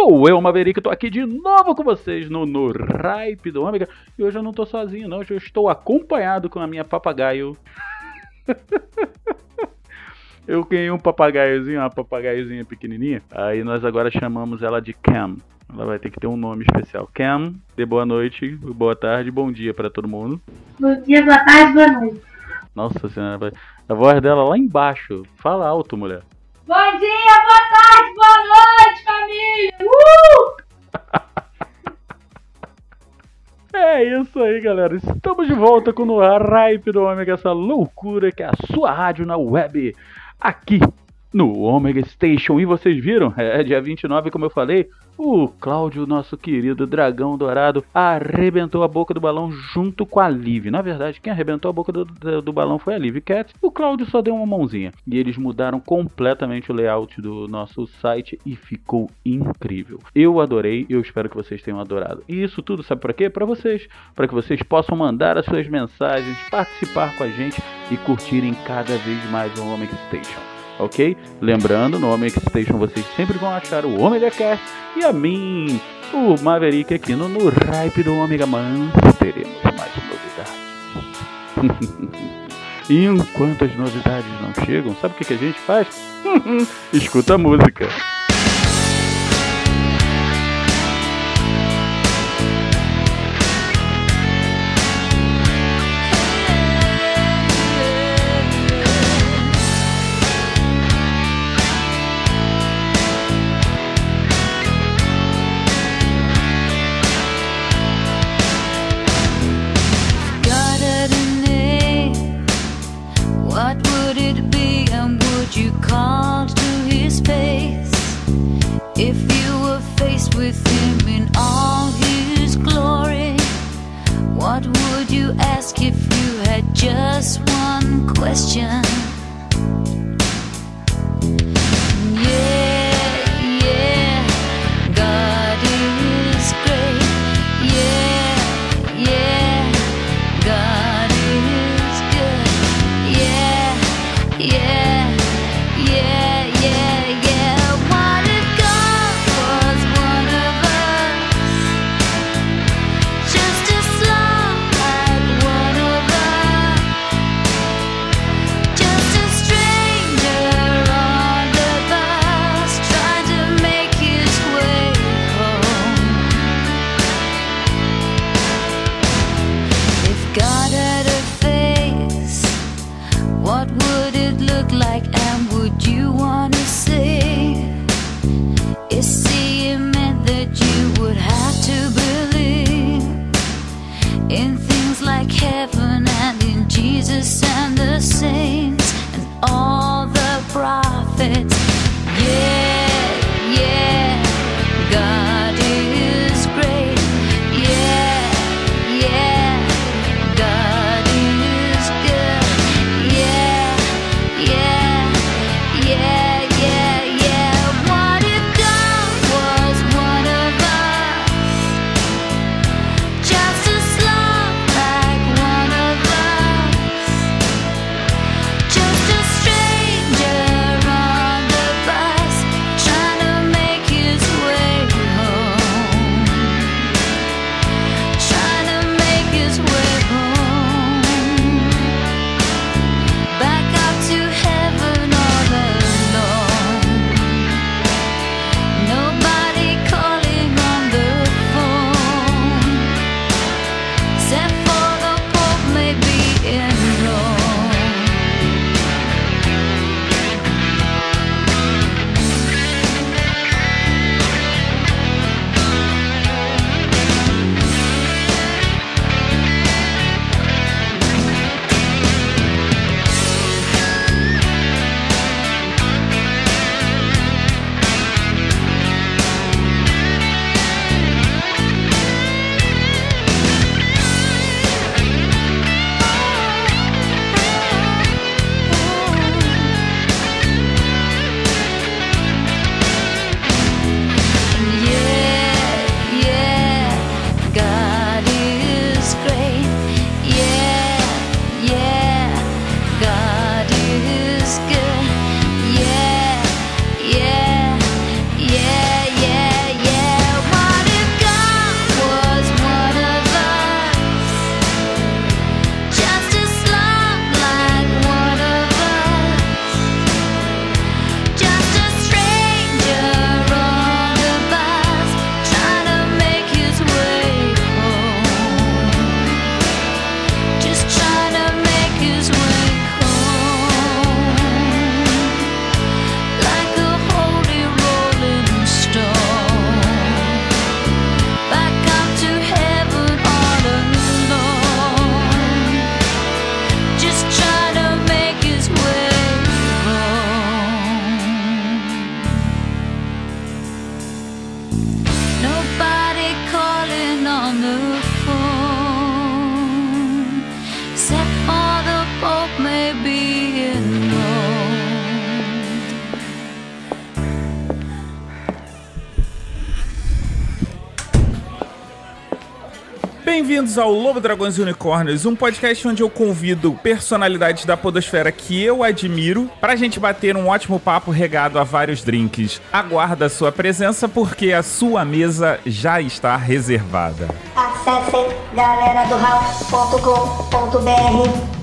Sou eu, Maverick, tô aqui de novo com vocês no, no Hype do Ômega. E hoje eu não tô sozinho, não. Hoje eu estou acompanhado com a minha papagaio. eu ganhei um papagaiozinho, uma papagaiozinha pequenininha. Aí nós agora chamamos ela de Cam. Ela vai ter que ter um nome especial. Cam, dê boa noite, boa tarde, bom dia pra todo mundo. Bom dia, boa tarde, boa noite. Nossa senhora, a voz dela lá embaixo. Fala alto, mulher. Bom dia, boa tarde, boa noite, família! Uh! É isso aí, galera. Estamos de volta com o Hype do Ômega, essa loucura que é a sua rádio na web. Aqui no Omega Station. E vocês viram? É dia 29, como eu falei, o Cláudio, nosso querido dragão dourado, arrebentou a boca do balão junto com a Liv. Na verdade, quem arrebentou a boca do, do, do balão foi a Liv Cat. O Cláudio só deu uma mãozinha. E eles mudaram completamente o layout do nosso site e ficou incrível. Eu adorei, eu espero que vocês tenham adorado. E isso tudo sabe para quê? Para vocês, para que vocês possam mandar as suas mensagens, participar com a gente e curtirem cada vez mais o Omega Station. Ok? Lembrando, no Omega Station vocês sempre vão achar o Omega Cast e a mim, o Maverick aqui no, no Hype do Omega Man. Teremos mais novidades. e enquanto as novidades não chegam, sabe o que, que a gente faz? Escuta a música. Just one question? What would it look like and would you want to see? Is ao Lobo Dragões e Unicórnios, um podcast onde eu convido personalidades da podosfera que eu admiro pra gente bater um ótimo papo regado a vários drinks. Aguarda a sua presença porque a sua mesa já está reservada. Acesse galeradohouse.com.br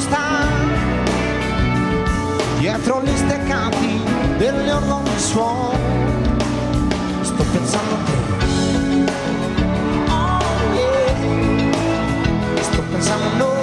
sta. Dietro gli steccati delle orlogne suon sto pensando a te. Oh yeah. Sto pensando a noi.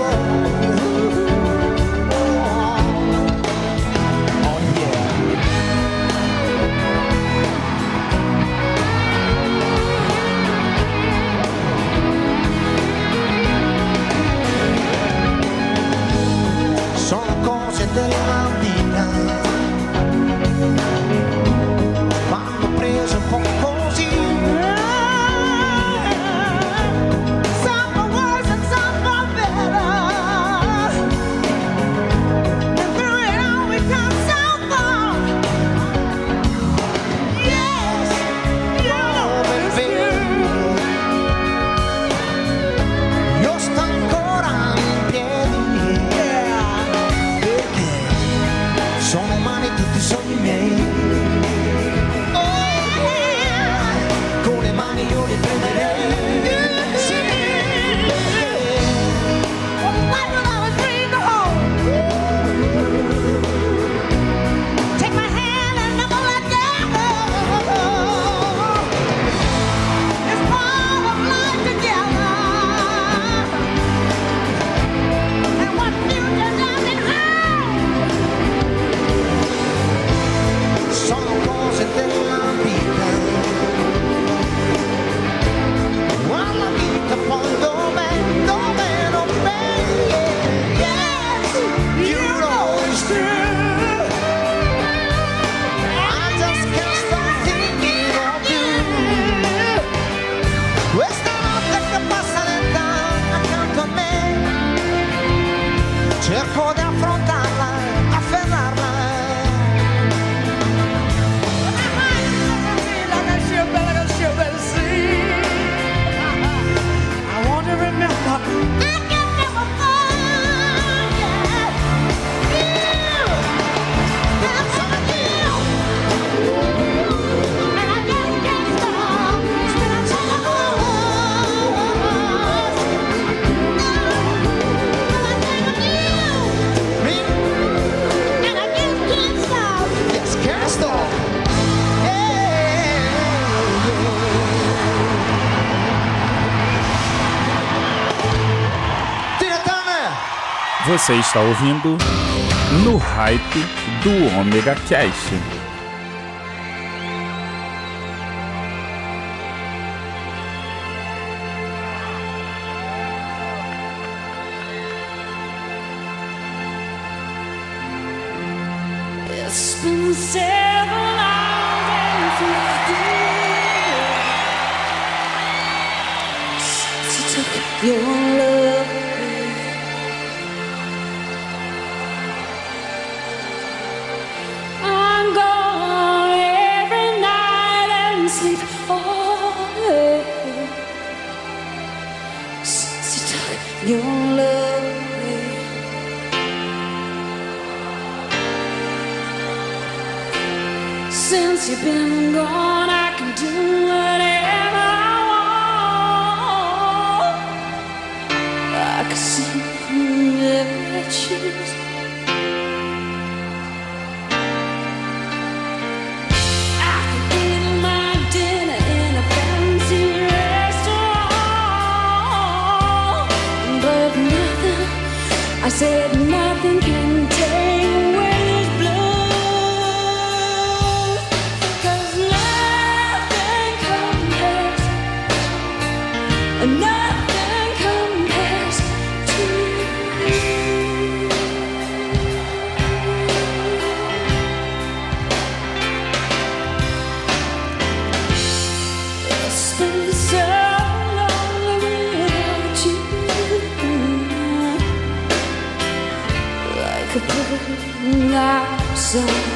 Você está ouvindo no hype do Omega Cast. said nothing can so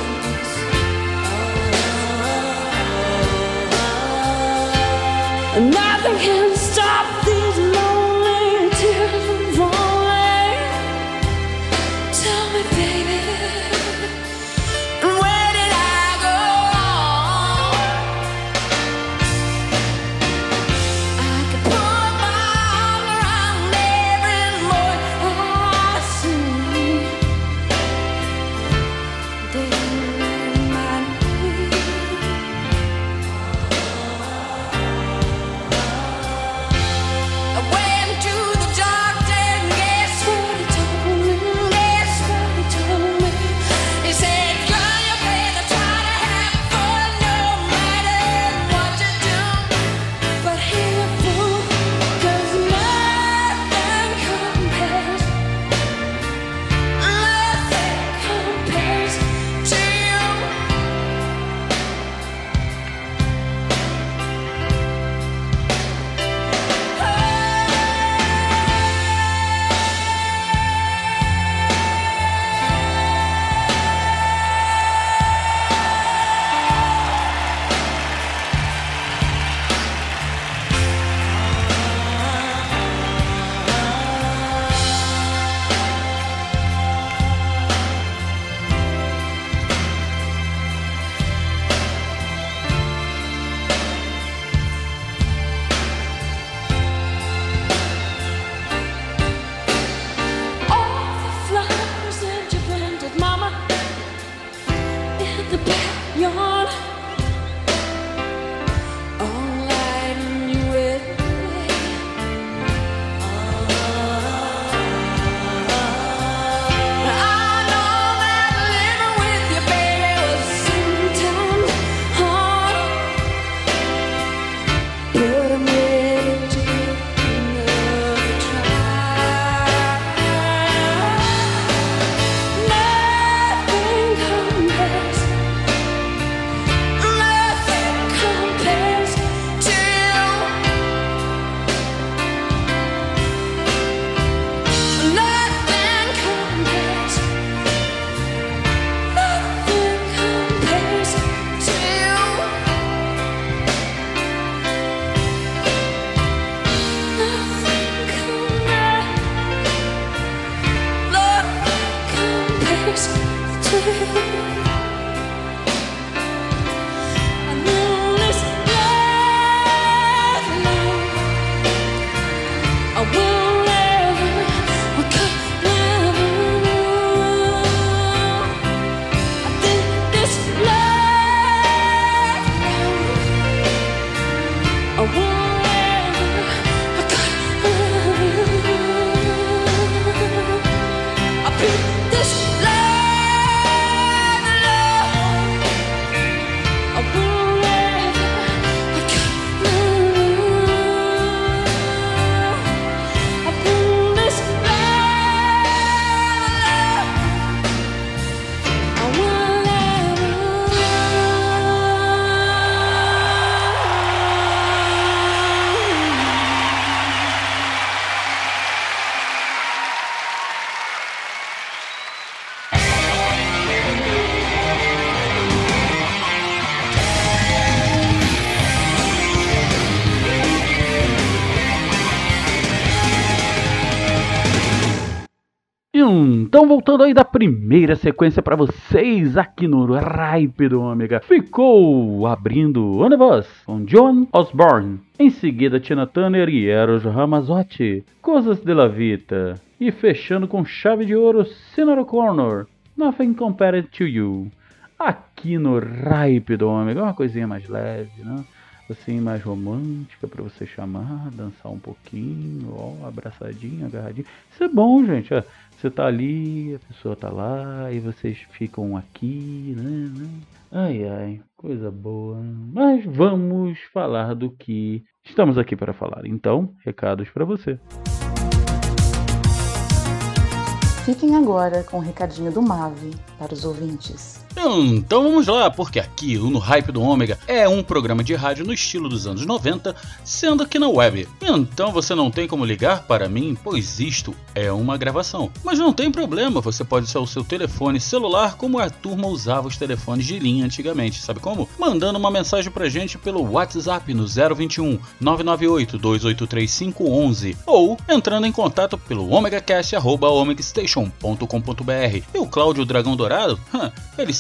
Então, voltando aí da primeira sequência pra vocês aqui no Ripe do Ômega, ficou abrindo One of Us com John Osborne. Em seguida, Tina Turner e Eros Ramazzotti, Coisas de la Vita. E fechando com chave de ouro, Sinner Corner, Nothing Compared to You. Aqui no Ripe do Ômega, uma coisinha mais leve, né? assim, mais romântica pra você chamar, dançar um pouquinho, ó, abraçadinho, agarradinho. Isso é bom, gente. ó. Você tá ali, a pessoa tá lá, e vocês ficam aqui, né? né? Ai, ai, coisa boa. Mas vamos falar do que estamos aqui para falar. Então, recados pra você. Fiquem agora com o recadinho do Mave para os ouvintes. Então vamos lá, porque aqui o No Hype do Ômega é um programa de rádio no estilo dos anos 90, sendo que na web. Então você não tem como ligar para mim, pois isto é uma gravação. Mas não tem problema, você pode usar o seu telefone celular como a turma usava os telefones de linha antigamente, sabe como? Mandando uma mensagem pra gente pelo WhatsApp no 021 998 283 ou entrando em contato pelo omegacast@omegastation.com.br. E o Cláudio Dragão Dourado, ele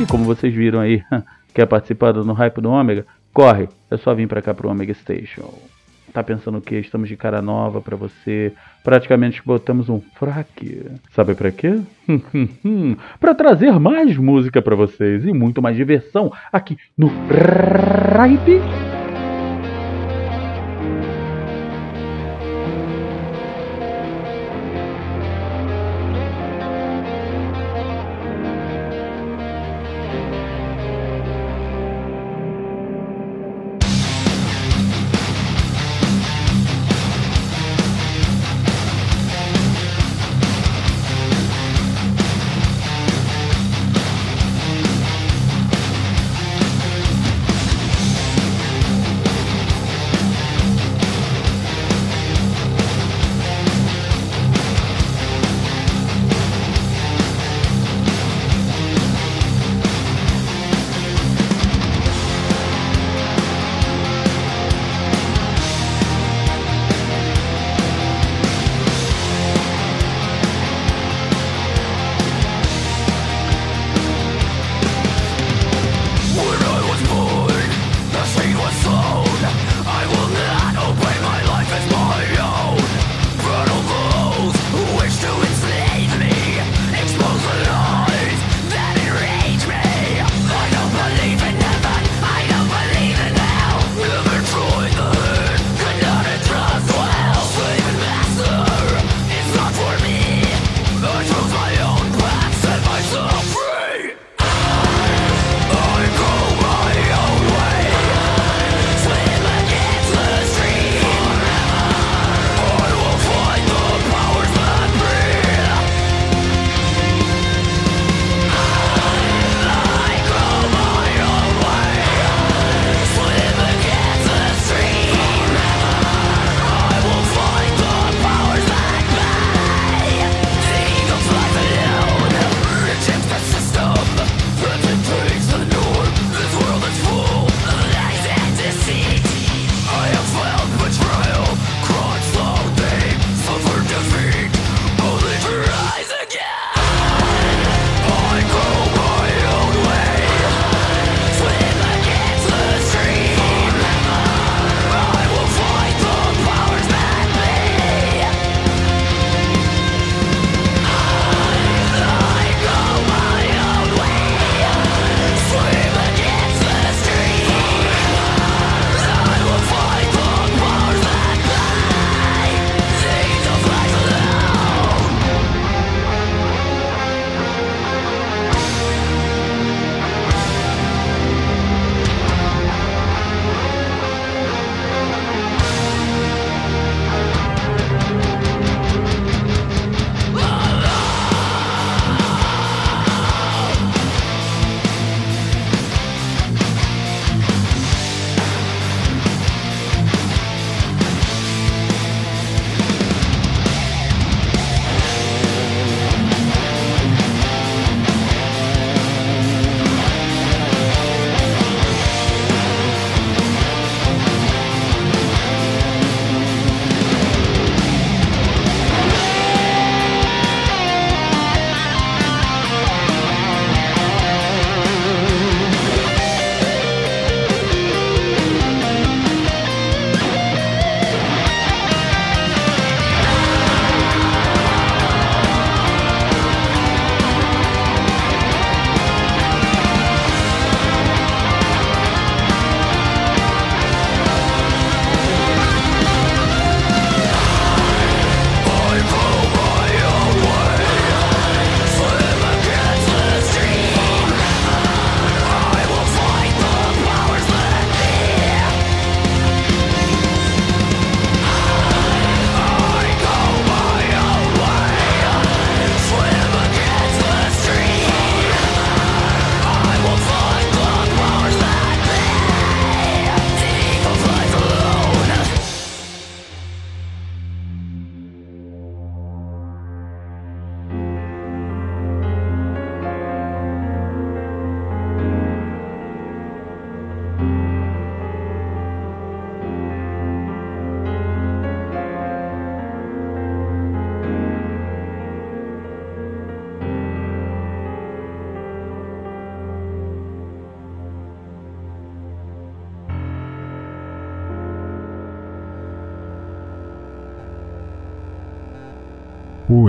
E como vocês viram aí, quer participar do No Hype do Ômega? Corre, é só vir pra cá pro Omega Station. Tá pensando o que? Estamos de cara nova pra você. Praticamente botamos um fraque. Sabe pra quê? pra trazer mais música pra vocês e muito mais diversão aqui no Hype.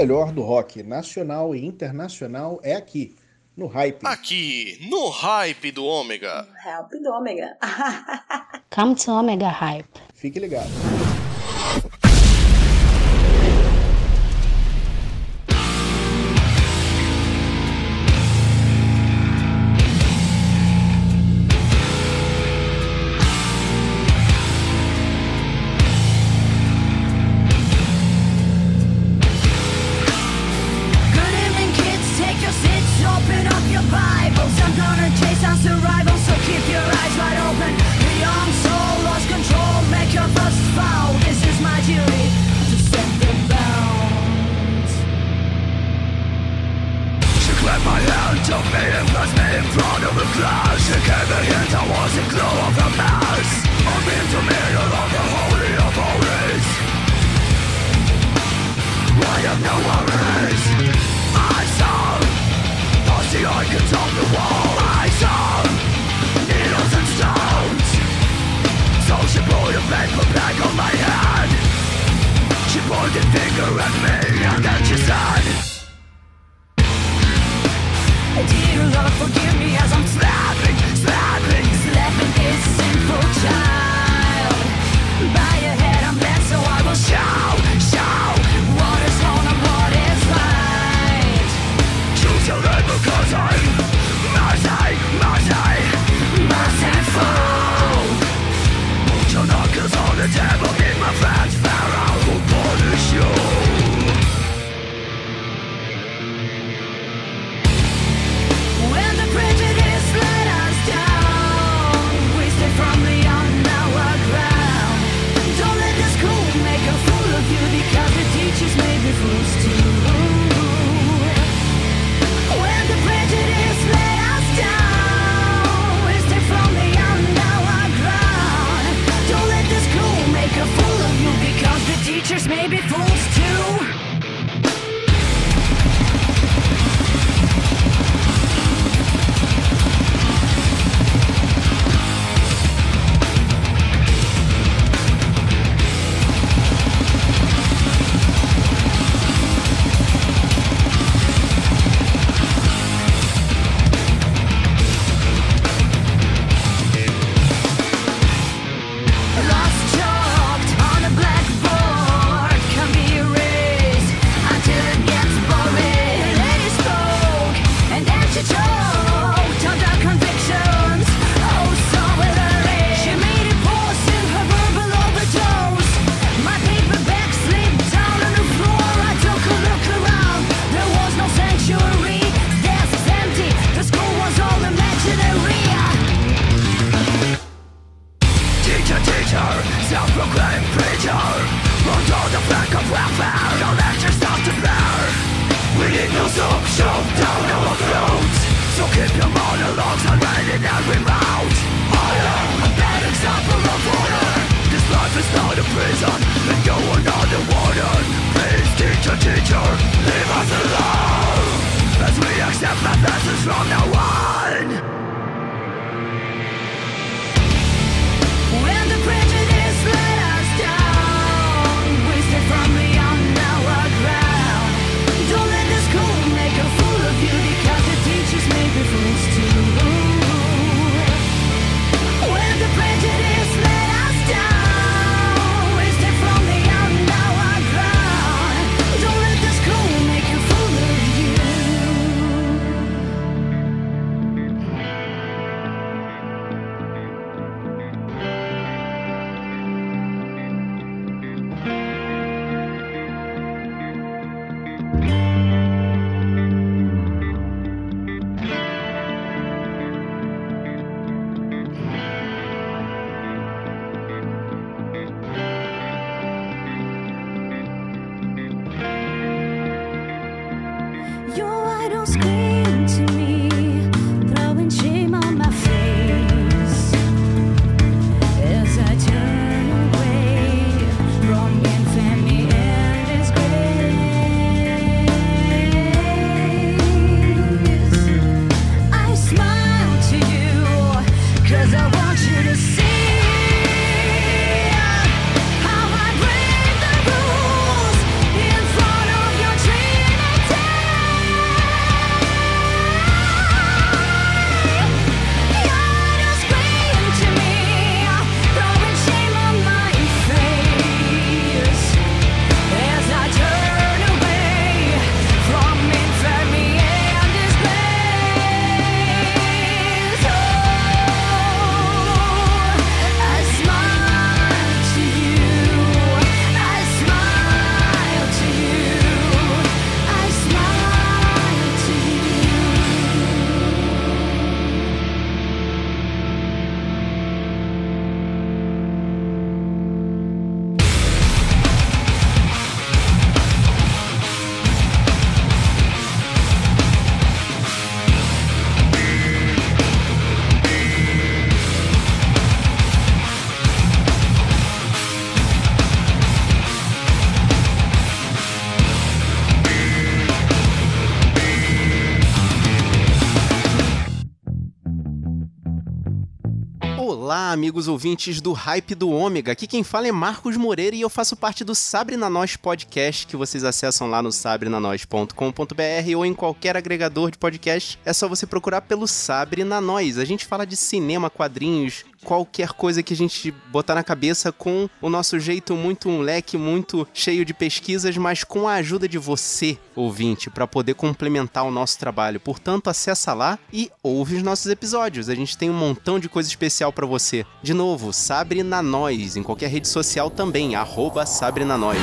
Melhor do rock nacional e internacional é aqui, no Hype. Aqui, no Hype do Ômega. Help do Ômega. Come to Omega Hype. Fique ligado. Olá, amigos ouvintes do Hype do Ômega. Aqui quem fala é Marcos Moreira e eu faço parte do Sabre na Nós podcast que vocês acessam lá no sabrenanois.com.br ou em qualquer agregador de podcast. É só você procurar pelo Sabre na Nós. A gente fala de cinema, quadrinhos, qualquer coisa que a gente botar na cabeça com o nosso jeito muito um leque muito cheio de pesquisas, mas com a ajuda de você, ouvinte, para poder complementar o nosso trabalho. Portanto, acessa lá e ouve os nossos episódios. A gente tem um montão de coisa especial para você. De novo, Sabre na Nós, em qualquer rede social também, arroba Sabre na Nós.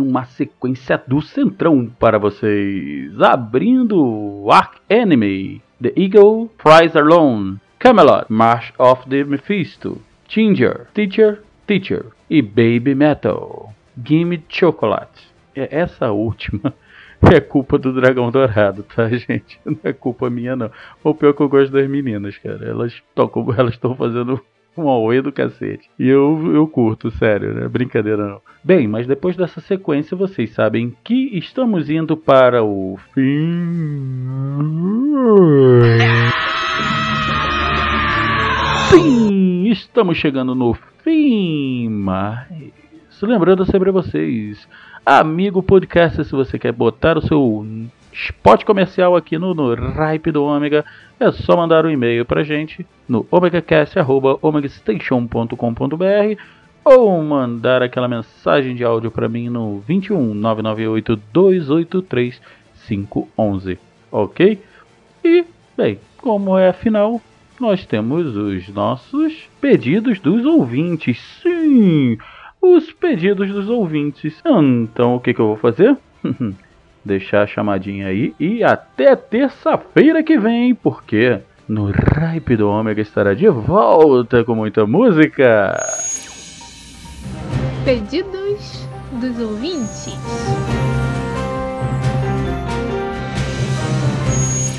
Uma sequência do Centrão para vocês. Abrindo Ark Enemy, The Eagle, Fries Alone, Camelot, March of the Mephisto, Ginger, Teacher, Teacher e Baby Metal, Gimme Chocolate. É, Essa última é culpa do Dragão Dourado, tá, gente? Não é culpa minha, não. O pior é que eu gosto das meninas, cara. Elas tocam, elas estão fazendo um auê do cacete. E eu, eu curto, sério, né? Brincadeira não. Bem, mas depois dessa sequência, vocês sabem que estamos indo para o fim. Sim, estamos chegando no fim, mas lembrando sempre a vocês, amigo podcast, se você quer botar o seu spot comercial aqui no, no Ripe do Ômega, é só mandar um e-mail pra gente no omegacast.omegastation.com.br ou mandar aquela mensagem de áudio pra mim no 21 998 283 511, ok? E, bem, como é a final, nós temos os nossos pedidos dos ouvintes. Sim, os pedidos dos ouvintes. Então, o que, que eu vou fazer? Deixar a chamadinha aí e até terça-feira que vem, porque no Ripe do Ômega estará de volta com muita música. Pedidos dos ouvintes.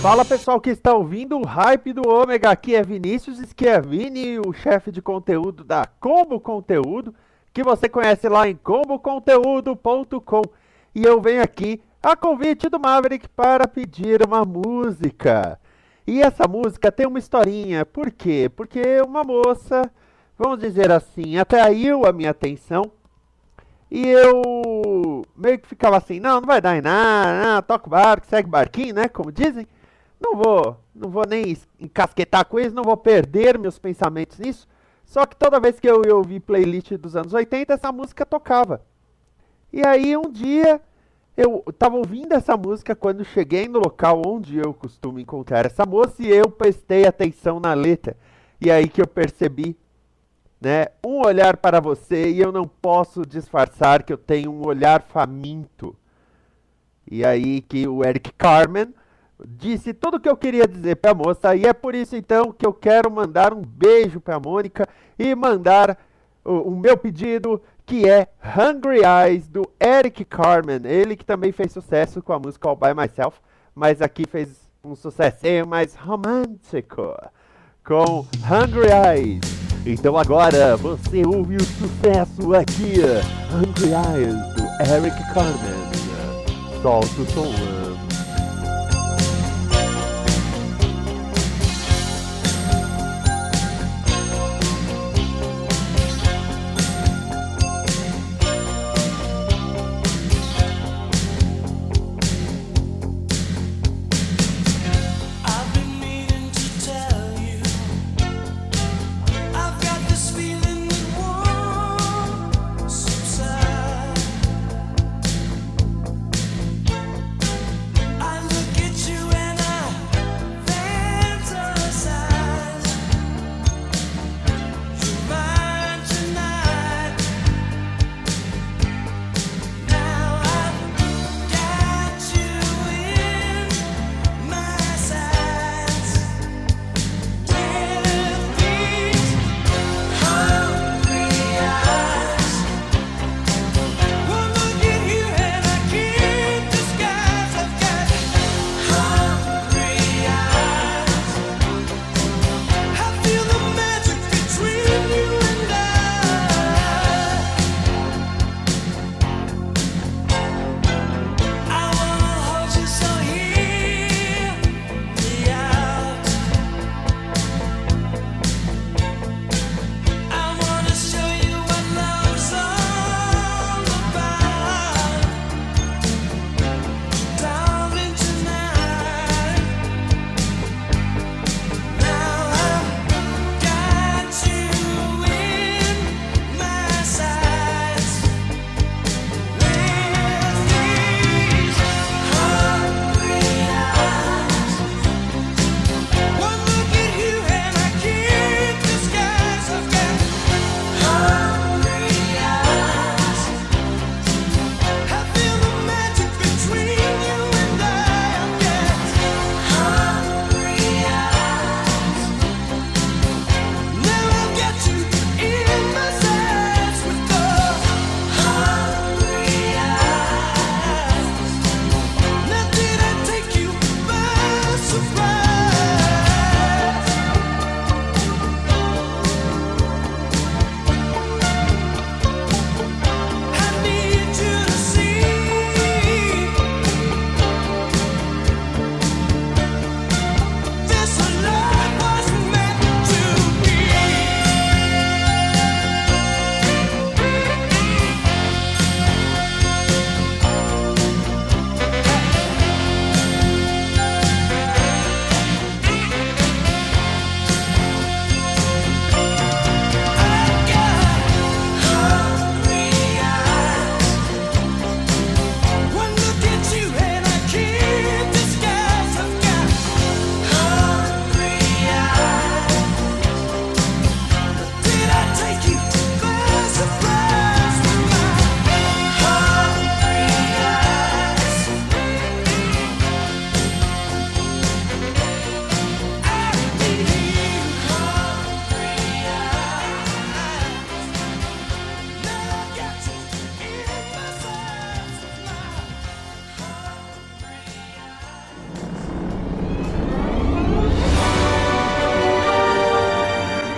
Fala pessoal que está ouvindo o Hype do Ômega, aqui é Vinícius Schiavini, o chefe de conteúdo da Combo Conteúdo, que você conhece lá em comboconteúdo.com. E eu venho aqui a convite do Maverick para pedir uma música. E essa música tem uma historinha, por quê? Porque uma moça, vamos dizer assim, atraiu a minha atenção e eu meio que ficava assim, não, não vai dar em nada, não, toca o barco, segue o barquinho, né, como dizem. Não vou, não vou nem encasquetar com isso, não vou perder meus pensamentos nisso. Só que toda vez que eu, eu vi playlist dos anos 80, essa música tocava. E aí um dia eu estava ouvindo essa música quando cheguei no local onde eu costumo encontrar essa moça e eu prestei atenção na letra. E aí que eu percebi, né, um olhar para você e eu não posso disfarçar que eu tenho um olhar faminto. E aí que o Eric Carmen disse tudo o que eu queria dizer para a moça e é por isso então que eu quero mandar um beijo para a Mônica e mandar o, o meu pedido que é Hungry Eyes do Eric Carmen, ele que também fez sucesso com a música All By Myself, mas aqui fez um sucessinho mais romântico com Hungry Eyes. Então agora você ouve o sucesso aqui, Hungry Eyes do Eric Carmen. Solta o som.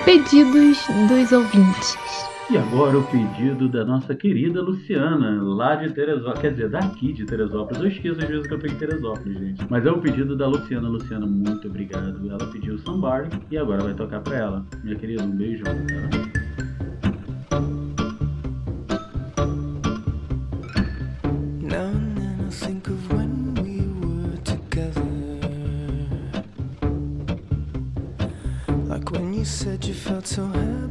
pedidos dos ouvintes. E agora o pedido da nossa querida Luciana, lá de Teresópolis. Quer dizer, daqui de Teresópolis. Eu esqueço às vezes que eu tô em Teresópolis, gente. Mas é o pedido da Luciana. Luciana, muito obrigado. Ela pediu o sambar e agora vai tocar pra ela. Minha querida, um beijão. you felt so happy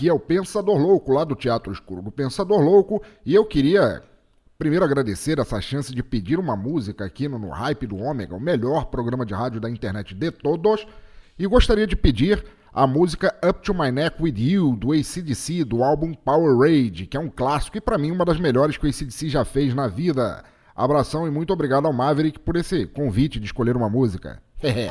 aqui é o Pensador Louco, lá do Teatro Escuro do Pensador Louco, e eu queria primeiro agradecer essa chance de pedir uma música aqui no, no Hype do Ômega, o melhor programa de rádio da internet de todos, e gostaria de pedir a música Up to My Neck With You, do ACDC, do álbum Power que é um clássico e para mim uma das melhores que o ACDC já fez na vida. Abração e muito obrigado ao Maverick por esse convite de escolher uma música. Hehe.